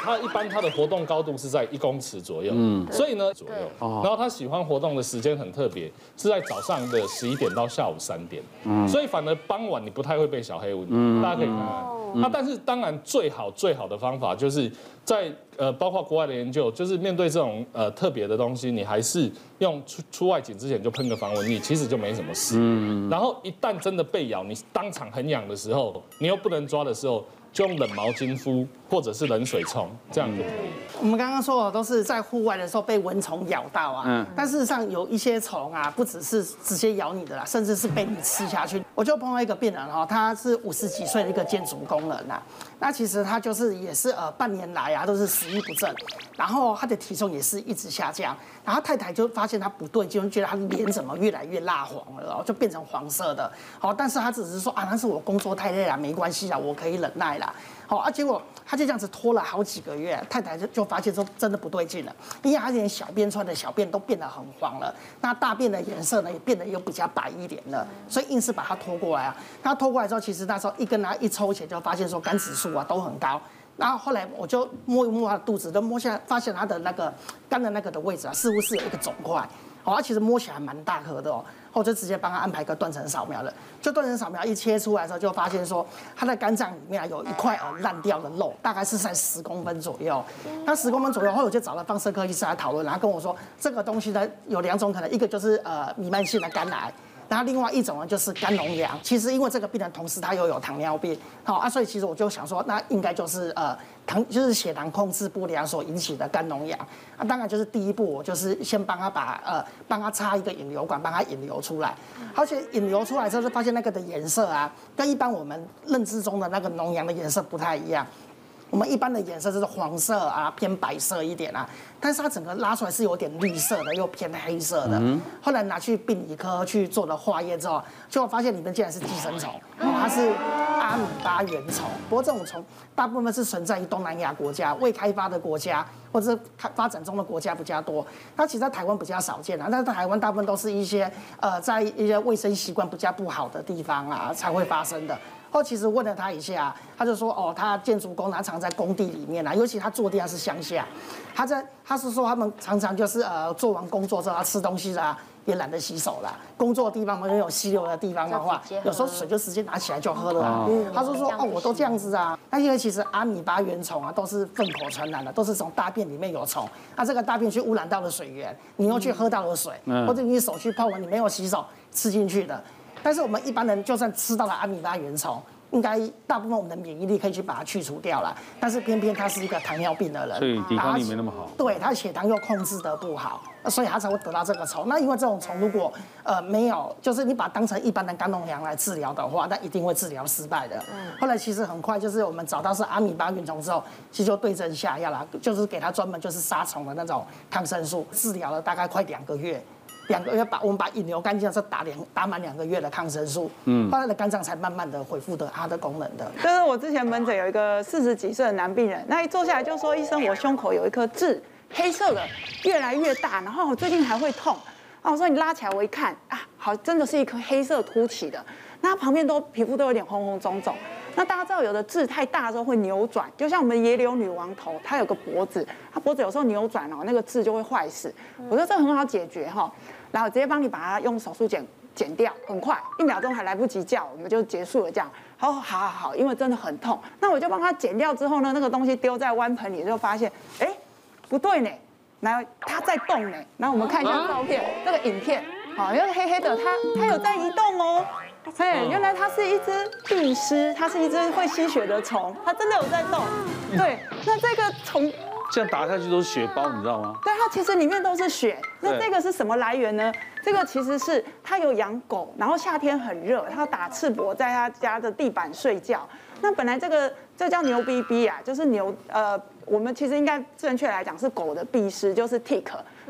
它一般它的活动高度是在一公尺左右，嗯，所以呢左右，然后它喜欢活动的时间很特别，是在早上的十一点到下午三点，嗯，所以反而傍晚你不太会被小黑蚊，嗯，大家可以看看。那但是当然最好最好的方法就是在呃包括国外的研究，就是面对这种呃特别的东西，你还是用出出外景之前就喷个防蚊液，其实就没什么事，嗯，然后一旦真的被咬，你当场很痒的时候，你又不能抓的时候。就用冷毛巾敷，或者是冷水冲，这样就可以。我们刚刚说的都是在户外的时候被蚊虫咬到啊，嗯，但事实上有一些虫啊，不只是直接咬你的啦，甚至是被你吃下去。我就碰到一个病人哈，他是五十几岁的一个建筑工人呐，那其实他就是也是呃半年来啊都是食欲不振，然后他的体重也是一直下降，然后太太就发现他不对，就觉得他脸怎么越来越蜡黄了，然后就变成黄色的。好，但是他只是说啊，那是我工作太累了，没关系啦，我可以忍耐啦。好啊，结果他就这样子拖了好几个月，太太就就发现说真的不对劲了，因为他连小便出来的小便都变得很黄了，那大便的颜色呢也变得又比较白一点了，所以硬是把他拖过来啊。他拖过来之后，其实那时候一跟他一抽血就发现说肝指数啊都很高，然后后来我就摸一摸他的肚子，都摸下来发现他的那个肝的那个的位置啊，似乎是有一个肿块，哦，他其实摸起来蛮大颗的哦。后就直接帮他安排个断层扫描了，就断层扫描一切出来的时候，就发现说他的肝脏里面有一块哦烂掉的肉，大概是在十公分左右。那十公分左右，后来我就找了放射科医师来讨论，然后跟我说这个东西呢有两种可能，一个就是呃弥漫性的肝癌。那另外一种呢，就是肝脓疡。其实因为这个病人同时他又有糖尿病，好啊，所以其实我就想说，那应该就是呃糖，就是血糖控制不良所引起的肝脓疡。啊，当然就是第一步，我就是先帮他把呃帮他插一个引流管，帮他引流出来。而且引流出来之后，就发现那个的颜色啊，跟一般我们认知中的那个脓疡的颜色不太一样。我们一般的颜色就是黄色啊，偏白色一点啊，但是它整个拉出来是有点绿色的，又偏黑色的。后来拿去病理科去做了化验之后，结果发现里面竟然是寄生虫，它是阿米巴原虫。不过这种虫大部分是存在于东南亚国家、未开发的国家或者是开发展中的国家比较多。它其实在台湾比较少见啊，但是在台湾大部分都是一些呃，在一些卫生习惯比较不好的地方啊才会发生的。后其实问了他一下，他就说哦，他建筑工，他常在工地里面啊，尤其他住的地方是乡下，他在他是说他们常常就是呃做完工作之后他吃东西啦，也懒得洗手了。工作的地方没有溪流的地方的话，有时候水就直接拿起来就喝了。嗯、他说说哦，我都这样子啊。那因为其实阿米巴原虫啊都是粪口传染的，都是从大便里面有虫，那这个大便去污染到了水源，你又去喝到了水，或者你手去泡完你没有洗手吃进去的。但是我们一般人就算吃到了阿米巴原虫，应该大部分我们的免疫力可以去把它去除掉了。但是偏偏他是一个糖尿病的人，所以抵抗力没那么好。对，他血糖又控制得不好，所以他才会得到这个虫。那因为这种虫如果呃没有，就是你把它当成一般的肝脓疡来治疗的话，那一定会治疗失败的。后来其实很快就是我们找到是阿米巴原虫之后，其实就对症下药了，就是给他专门就是杀虫的那种抗生素，治疗了大概快两个月。两个月把我们把引流干净的时候打两打满两个月的抗生素，嗯，后来的肝脏才慢慢的恢复的它的功能的。就是我之前门诊有一个四十几岁的男病人，那一坐下来就说：“医生，我胸口有一颗痣，黑色的，越来越大，然后我最近还会痛。”啊，我说你拉起来我一看啊，好，真的是一颗黑色凸起的，那它旁边都皮肤都有点红红肿肿。那大家知道有的痣太大的时候会扭转，就像我们野柳女王头，它有个脖子，它脖子有时候扭转哦，那个痣就会坏死。我觉得这很好解决哈。然后直接帮你把它用手术剪剪掉，很快，一秒钟还来不及叫，我们就结束了这样。好，好，好，好，因为真的很痛。那我就帮他剪掉之后呢，那个东西丢在弯盆里，就发现，哎，不对呢，然后它在动呢。然后我们看一下照片，这个影片，好，因为黑黑的，它它有在移动哦。嘿，原来它是一只病虱，它是一只会吸血的虫，它真的有在动。对，那这个虫。这样打下去都是血包，你知道吗？对，它其实里面都是血。那这个是什么来源呢？这个其实是它有养狗，然后夏天很热，它打赤膊在它家的地板睡觉。那本来这个这叫牛逼逼啊，就是牛呃，我们其实应该正确来讲是狗的壁虱，就是 tick，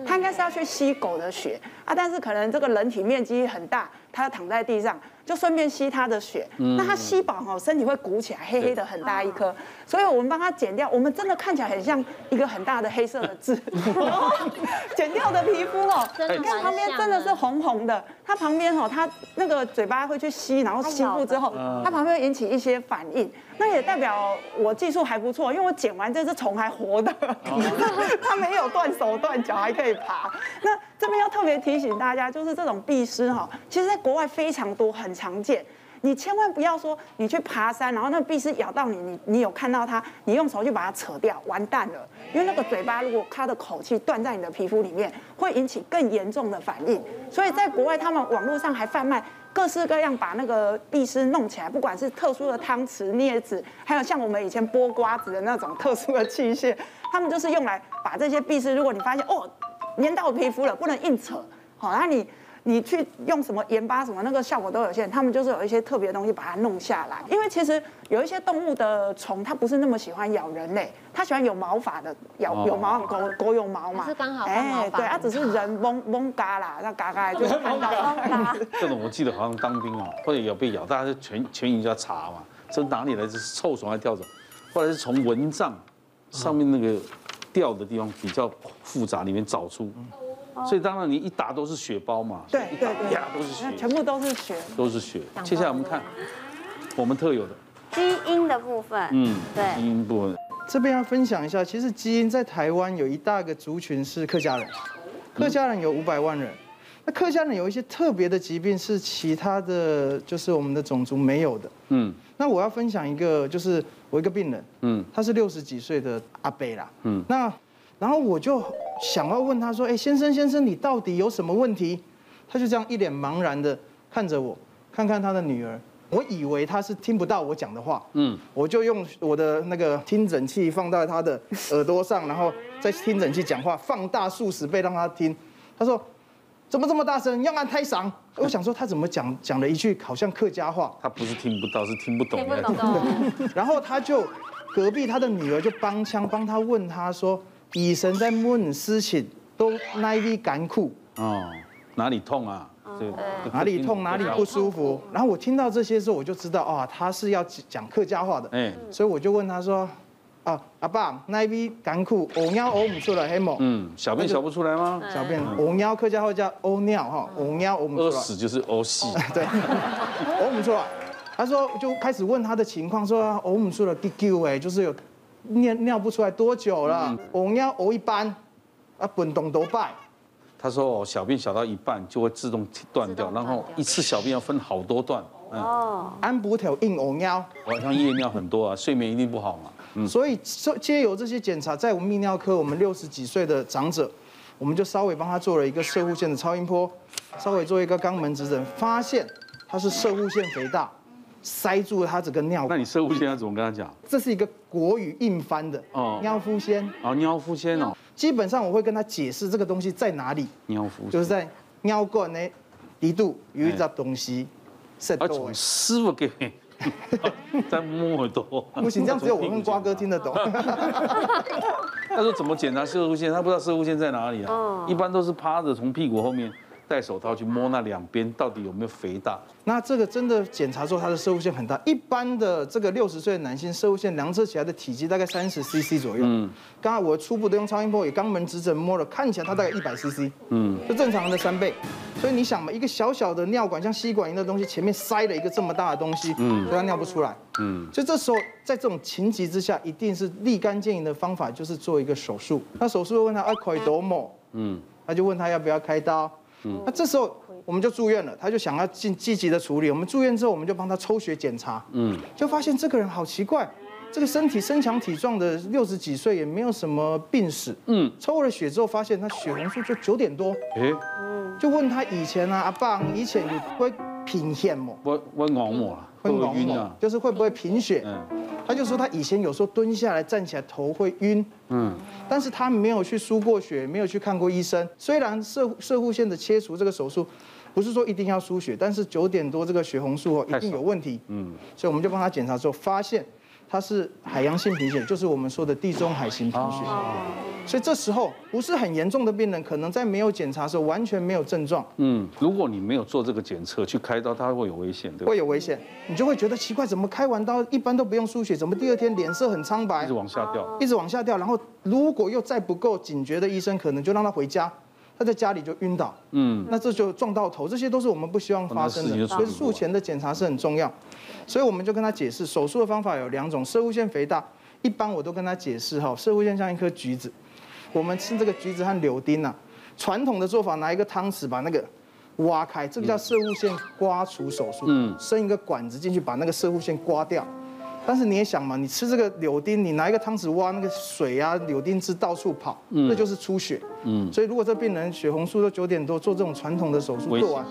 它应该是要去吸狗的血啊，但是可能这个人体面积很大，它躺在地上，就顺便吸它的血。那它吸饱哈，身体会鼓起来，黑黑的很大一颗，所以我们帮它剪掉，我们真的看起来很像一个很大的黑色的痣。剪掉的皮肤哦，你看旁边真的是红红的，它旁边哦，它那个嘴巴会去吸，然后吸附之后，它旁边会引起一些反应，那也代表我技术还不错，因为我剪完这只虫还活的，它没有断手断脚，还可以爬。那这边要特别提醒大家，就是这种壁虱哈，其实在国外非常多，很常见。你千万不要说你去爬山，然后那个壁虱咬到你，你你有看到它，你用手去把它扯掉，完蛋了。因为那个嘴巴如果它的口气断在你的皮肤里面，会引起更严重的反应。所以在国外，他们网络上还贩卖各式各样把那个壁虱弄起来，不管是特殊的汤匙、镊子，还有像我们以前剥瓜子的那种特殊的器械，他们就是用来把这些壁虱。如果你发现哦，粘到皮肤了，不能硬扯，好，那你。你去用什么盐巴什么那个效果都有限，他们就是有一些特别的东西把它弄下来。因为其实有一些动物的虫，它不是那么喜欢咬人类，它喜欢有毛发的咬有毛狗狗有毛嘛。是刚好哎，对，它只是人嗡嗡嘎啦，那嘎嘎就是 看到嘎。这种我记得好像当兵啊，或者有被咬，大家就全全营就要查嘛，这哪里来？这是臭虫还是跳蚤？后来是从蚊帐上面那个掉的地方比较复杂，里面找出。所以当然你一打都是血包嘛，对对对，呀都是血，全部都是血，都是血。接下来我们看我们特有的。基因的部分，嗯，对，基因部分。这边要分享一下，其实基因在台湾有一大个族群是客家人，客家人有五百万人。那客家人有一些特别的疾病是其他的就是我们的种族没有的。嗯，那我要分享一个，就是我一个病人，嗯，他是六十几岁的阿伯啦，嗯，那。然后我就想要问他说：“哎，先生先生，你到底有什么问题？”他就这样一脸茫然的看着我，看看他的女儿。我以为他是听不到我讲的话，嗯，我就用我的那个听诊器放在他的耳朵上，然后在听诊器讲话，放大数十倍让他听。他说：“怎么这么大声？要按胎嗓。”我想说他怎么讲讲了一句好像客家话。他不是听不到，是听不懂。听不懂。然后他就隔壁他的女儿就帮腔帮他问他说。医生在问事情都哪里干苦哦，哪里痛啊？对，哪里痛哪里不舒服？然后我听到这些时候，我就知道啊，他是要讲客家话的。哎，所以我就问他说：“啊，阿爸，哪里干苦？呕尿呕不出来，黑毛。嗯，小便小不出来吗？小便呕尿，客家话叫呕尿哈，呕尿呕不出来。屙屎就是呕屎。对，呕不出来。他说就开始问他的情况，说呕不出来，给救哎，就是有。尿尿不出来多久了？我尿呕一般，啊，滚动都败。他说哦，小便小到一半就会自动断掉，然后一次小便要分好多段。哦，安补条硬呕尿，晚上夜尿很多啊，睡眠一定不好嘛。嗯，所以借由这些检查，在我们泌尿科，我们六十几岁的长者，我们就稍微帮他做了一个射护腺的超音波，稍微做一个肛门指诊，发现他是射护腺肥大。塞住了他整个尿管。那你射护线要怎么跟他讲？这是一个国语硬翻的哦，尿腹腺。哦，尿腹腺哦。基本上我会跟他解释这个东西在哪里。尿腹就是在尿管的一度有一只东西。啊，从师傅给 在摸耳朵。不行，这样只有我跟瓜哥听得懂。他说怎么检查射物线？他不知道射物线在哪里啊。一般都是趴着从屁股后面。戴手套去摸那两边到底有没有肥大？那这个真的检查之后，他的射物腺很大。一般的这个六十岁的男性射物腺量测起来的体积大概三十 CC 左右。嗯。刚才我初步的用超音波也肛门指诊摸了，看起来它大概一百 CC。嗯。就正常的三倍。所以你想嘛，一个小小的尿管像吸管一样的东西，前面塞了一个这么大的东西，嗯，所以它尿不出来。嗯。所以这时候在这种情急之下，一定是立竿见影的方法就是做一个手术。那手术会问他啊，可以多么？嗯。他就问他要不要开刀。那这时候我们就住院了，他就想要进积极的处理。我们住院之后，我们就帮他抽血检查，嗯，就发现这个人好奇怪，这个身体身强体壮的六十几岁，也没有什么病史，嗯，抽了血之后发现他血红素就九点多，哎，嗯，就问他以前啊，阿爸以前你会贫血吗？我我熬吗？会晕啊，就是会不会贫血？嗯。他就说他以前有时候蹲下来站起来头会晕，嗯，但是他没有去输过血，没有去看过医生。虽然射射护腺的切除这个手术，不是说一定要输血，但是九点多这个血红素哦一定有问题，嗯，所以我们就帮他检查之后发现。它是海洋性贫血，就是我们说的地中海型贫血。所以这时候不是很严重的病人，可能在没有检查的时候完全没有症状。嗯，如果你没有做这个检测去开刀，它会有危险，对吧？会有危险，你就会觉得奇怪，怎么开完刀一般都不用输血，怎么第二天脸色很苍白，一直往下掉，一直往下掉。然后如果又再不够警觉的医生，可能就让他回家，他在家里就晕倒。嗯，那这就撞到头，这些都是我们不希望发生的。所以术前的检查是很重要。所以我们就跟他解释，手术的方法有两种，射物腺肥大，一般我都跟他解释哈，射物腺像一颗橘子。我们吃这个橘子和柳丁呐，传统的做法，拿一个汤匙把那个挖开，这个叫射物线刮除手术，嗯，伸一个管子进去把那个射物线刮掉。但是你也想嘛，你吃这个柳丁，你拿一个汤匙挖那个水啊，柳丁汁到处跑，那就是出血。嗯，所以如果这病人血红素都九点多，做这种传统的手术做完，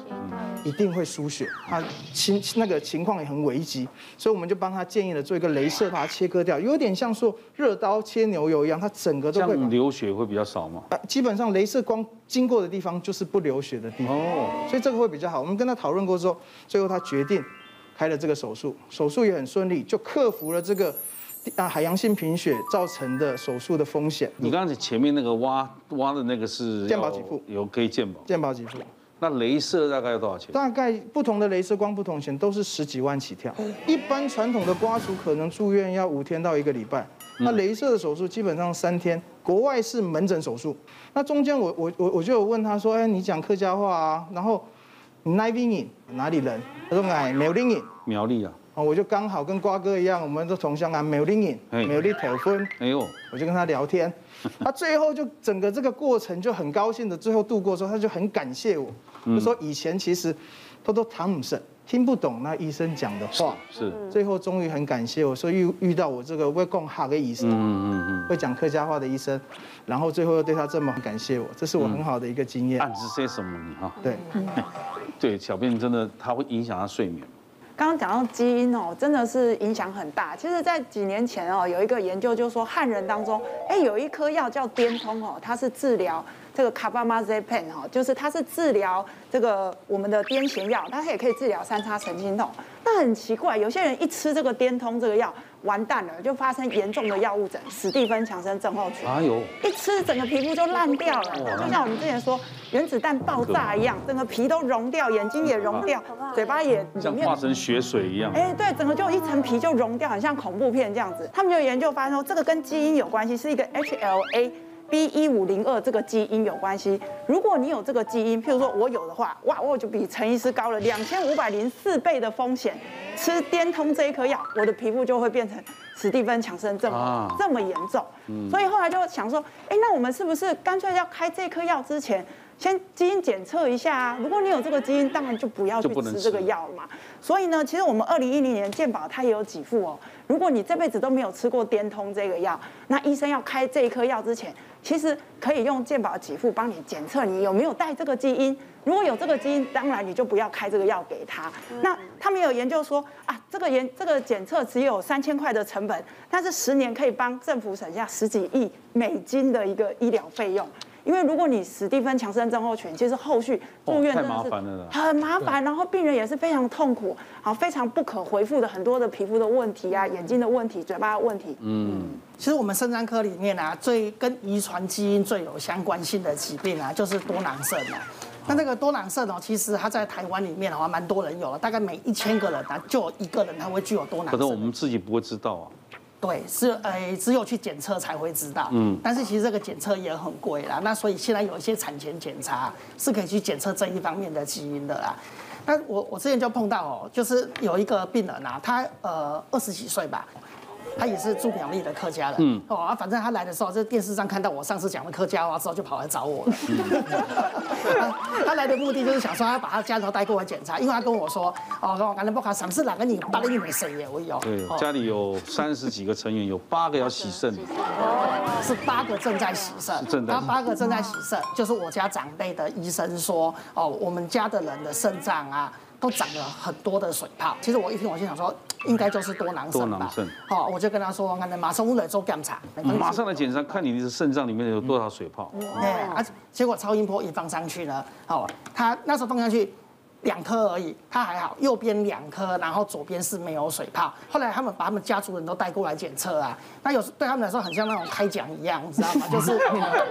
一定会输血，他情那个情况也很危急，所以我们就帮他建议了做一个镭射，把它切割掉，有点像说热刀切牛油一样，它整个都会流血会比较少吗？啊，基本上镭射光经过的地方就是不流血的地方哦，所以这个会比较好。我们跟他讨论过之后，最后他决定。开了这个手术，手术也很顺利，就克服了这个啊海洋性贫血造成的手术的风险。你刚才前面那个挖挖的那个是健保给付，有可以健保。健保给付。那镭射大概要多少钱？大概不同的镭射光不同钱，都是十几万起跳。一般传统的刮除可能住院要五天到一个礼拜，那镭射的手术基本上三天。国外是门诊手术，那中间我我我我就有问他说，哎，你讲客家话啊，然后。哪边哪里人？他说哎，苗栗人。苗栗啊，哦，我就刚好跟瓜哥一样，我们都同乡啊，苗栗人，苗栗头婚。哎呦，我就跟他聊天，他最后就整个这个过程就很高兴的，最后度过之后，他就很感谢我，就说以前其实他都谈不上，听不懂那医生讲的话，是，最后终于很感谢我，说遇遇到我这个会讲客的医生，嗯嗯嗯，会讲客家话的医生，然后最后又对他这么感谢我，这是我很好的一个经验。暗示些什么你哈？对。对，小便真的它会影响他睡眠。刚刚讲到基因哦，真的是影响很大。其实，在几年前哦，有一个研究就说汉人当中，哎，有一颗药叫滇通哦，它是治疗这个 carbamazepine 哈，就是它是治疗这个我们的癫痫药，它也可以治疗三叉神经痛。那很奇怪，有些人一吃这个癫通这个药。完蛋了，就发生严重的药物疹，史蒂芬强生症候群。哎呦，一吃整个皮肤就烂掉了，就像我们之前说原子弹爆炸一样，整个皮都融掉，眼睛也融掉，嘴巴也像化成血水一样。哎，对，整个就一层皮就融掉，很像恐怖片这样子。他们就研究发现说，这个跟基因有关系，是一个 HLA B 一五零二这个基因有关系。如果你有这个基因，譬如说我有的话，哇，我就比陈医师高了两千五百零四倍的风险。吃滇通这一颗药，我的皮肤就会变成史蒂芬强生症，这么严重。所以后来就想说，哎，那我们是不是干脆要开这颗药之前，先基因检测一下啊？如果你有这个基因，当然就不要去吃这个药了嘛。所以呢，其实我们二零一零年健保它也有给付哦。如果你这辈子都没有吃过颠通这个药，那医生要开这一颗药之前，其实可以用健保给付帮你检测你有没有带这个基因。如果有这个基因，当然你就不要开这个药给他。那他们有研究说啊，这个研这个检测只有三千块的成本，但是十年可以帮政府省下十几亿美金的一个医疗费用。因为如果你史蒂芬强生症候群，其实后续住院真的是很麻烦，然后病人也是非常痛苦，好非常不可回复的很多的皮肤的问题啊，眼睛的问题，嘴巴的问题。嗯，其实我们肾脏科里面啊，最跟遗传基因最有相关性的疾病啊，就是多囊肾啊。那这个多囊肾哦，其实它在台湾里面的话，蛮多人有了，大概每一千个人啊，就有一个人他会具有多囊肾。可是我们自己不会知道啊。对，是呃，只有去检测才会知道。嗯。但是其实这个检测也很贵啦，那所以现在有一些产前检查是可以去检测这一方面的基因的啦。那我我之前就碰到哦，就是有一个病人啊，他呃二十几岁吧。他也是住苗栗的客家人，嗯，哦啊，反正他来的时候，在电视上看到我上次讲的客家话之后，就跑来找我了。他来的目的就是想说，他把他家头带过来检查，因为他跟我说，哦，我赶紧不卡，什么事哪个你八个月没生耶，我有。对，家里有三十几个成员，有八个要洗肾，是八个正在洗肾，正在，他八个正在洗肾，就是我家长辈的医生说，哦，我们家的人的肾脏啊。都长了很多的水泡。其实我一听，我就想说，应该就是多囊肾吧。多囊肾。好，我就跟他说，我马上来做检查。马上来检查，看你的肾脏里面有多少水泡。对，啊，结果超音波一放上去呢，好，他那时候放上去，两颗而已，他还好，右边两颗，然后左边是没有水泡。后来他们把他们家族人都带过来检测啊，那有时对他们来说很像那种开奖一样，你知道吗？就是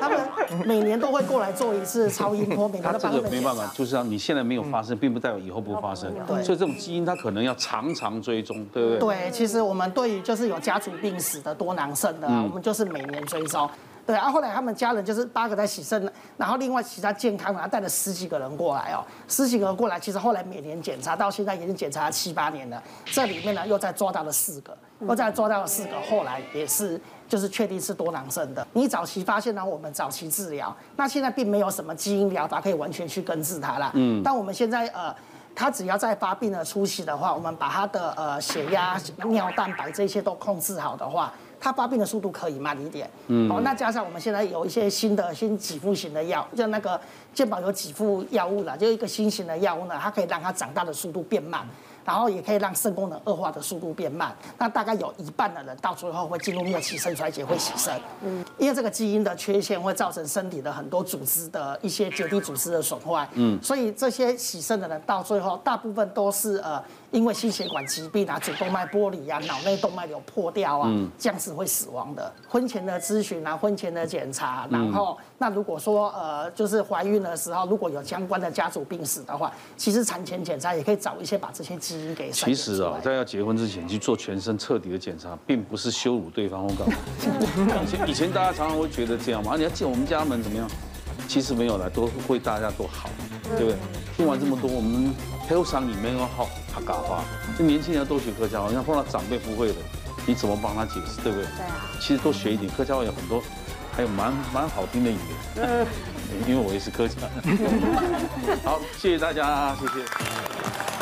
他们每年都会过来做一次超音波，每年都帮他们这个没办法，就是让你现在没有发生，并不代表以后不发生。对，所以这种基因它可能要常常追踪，对不对？对，其实我们对于就是有家族病史的多囊肾的，啊我们就是每年追踪。对啊，后来他们家人就是八个在洗肾，然后另外其他健康然后带了十几个人过来哦，十几个人过来，其实后来每年检查到现在已经检查了七八年了，这里面呢又再抓到了四个，又再抓到了四个，后来也是就是确定是多囊肾的。你早期发现呢，我们早期治疗，那现在并没有什么基因疗法可以完全去根治它啦。嗯，但我们现在呃，他只要在发病的初期的话，我们把他的呃血压、尿蛋白这些都控制好的话。它发病的速度可以慢一点，嗯，好，那加上我们现在有一些新的新给付型的药，就那个健保有给付药物了，就一个新型的药物呢，它可以让它长大的速度变慢。然后也可以让肾功能恶化的速度变慢，那大概有一半的人到最后会进入末期肾衰竭，会洗肾。嗯，因为这个基因的缺陷会造成身体的很多组织的一些结缔组织的损坏。嗯，所以这些洗肾的人到最后大部分都是呃因为心血管疾病啊、主动脉剥离啊、脑内动脉瘤破掉啊，这样子会死亡的。婚前的咨询啊、婚前的检查，然后那如果说呃就是怀孕的时候如果有相关的家族病史的话，其实产前检查也可以早一些把这些基因给。其实啊，在要结婚之前去做全身彻底的检查，并不是羞辱对方或干嘛。以前以前大家常常会觉得这样嘛，你要进我们家门怎么样？其实没有了，都为大家都好，对不对？听完这么多，我们台上里面要好他嘎话，这年轻人要多学客家话，像碰到长辈不会的，你怎么帮他解释，对不对？对啊。其实多学一点客家话有很多，还有蛮蛮好听的语言。因为我也是客家。好，谢谢大家，谢谢。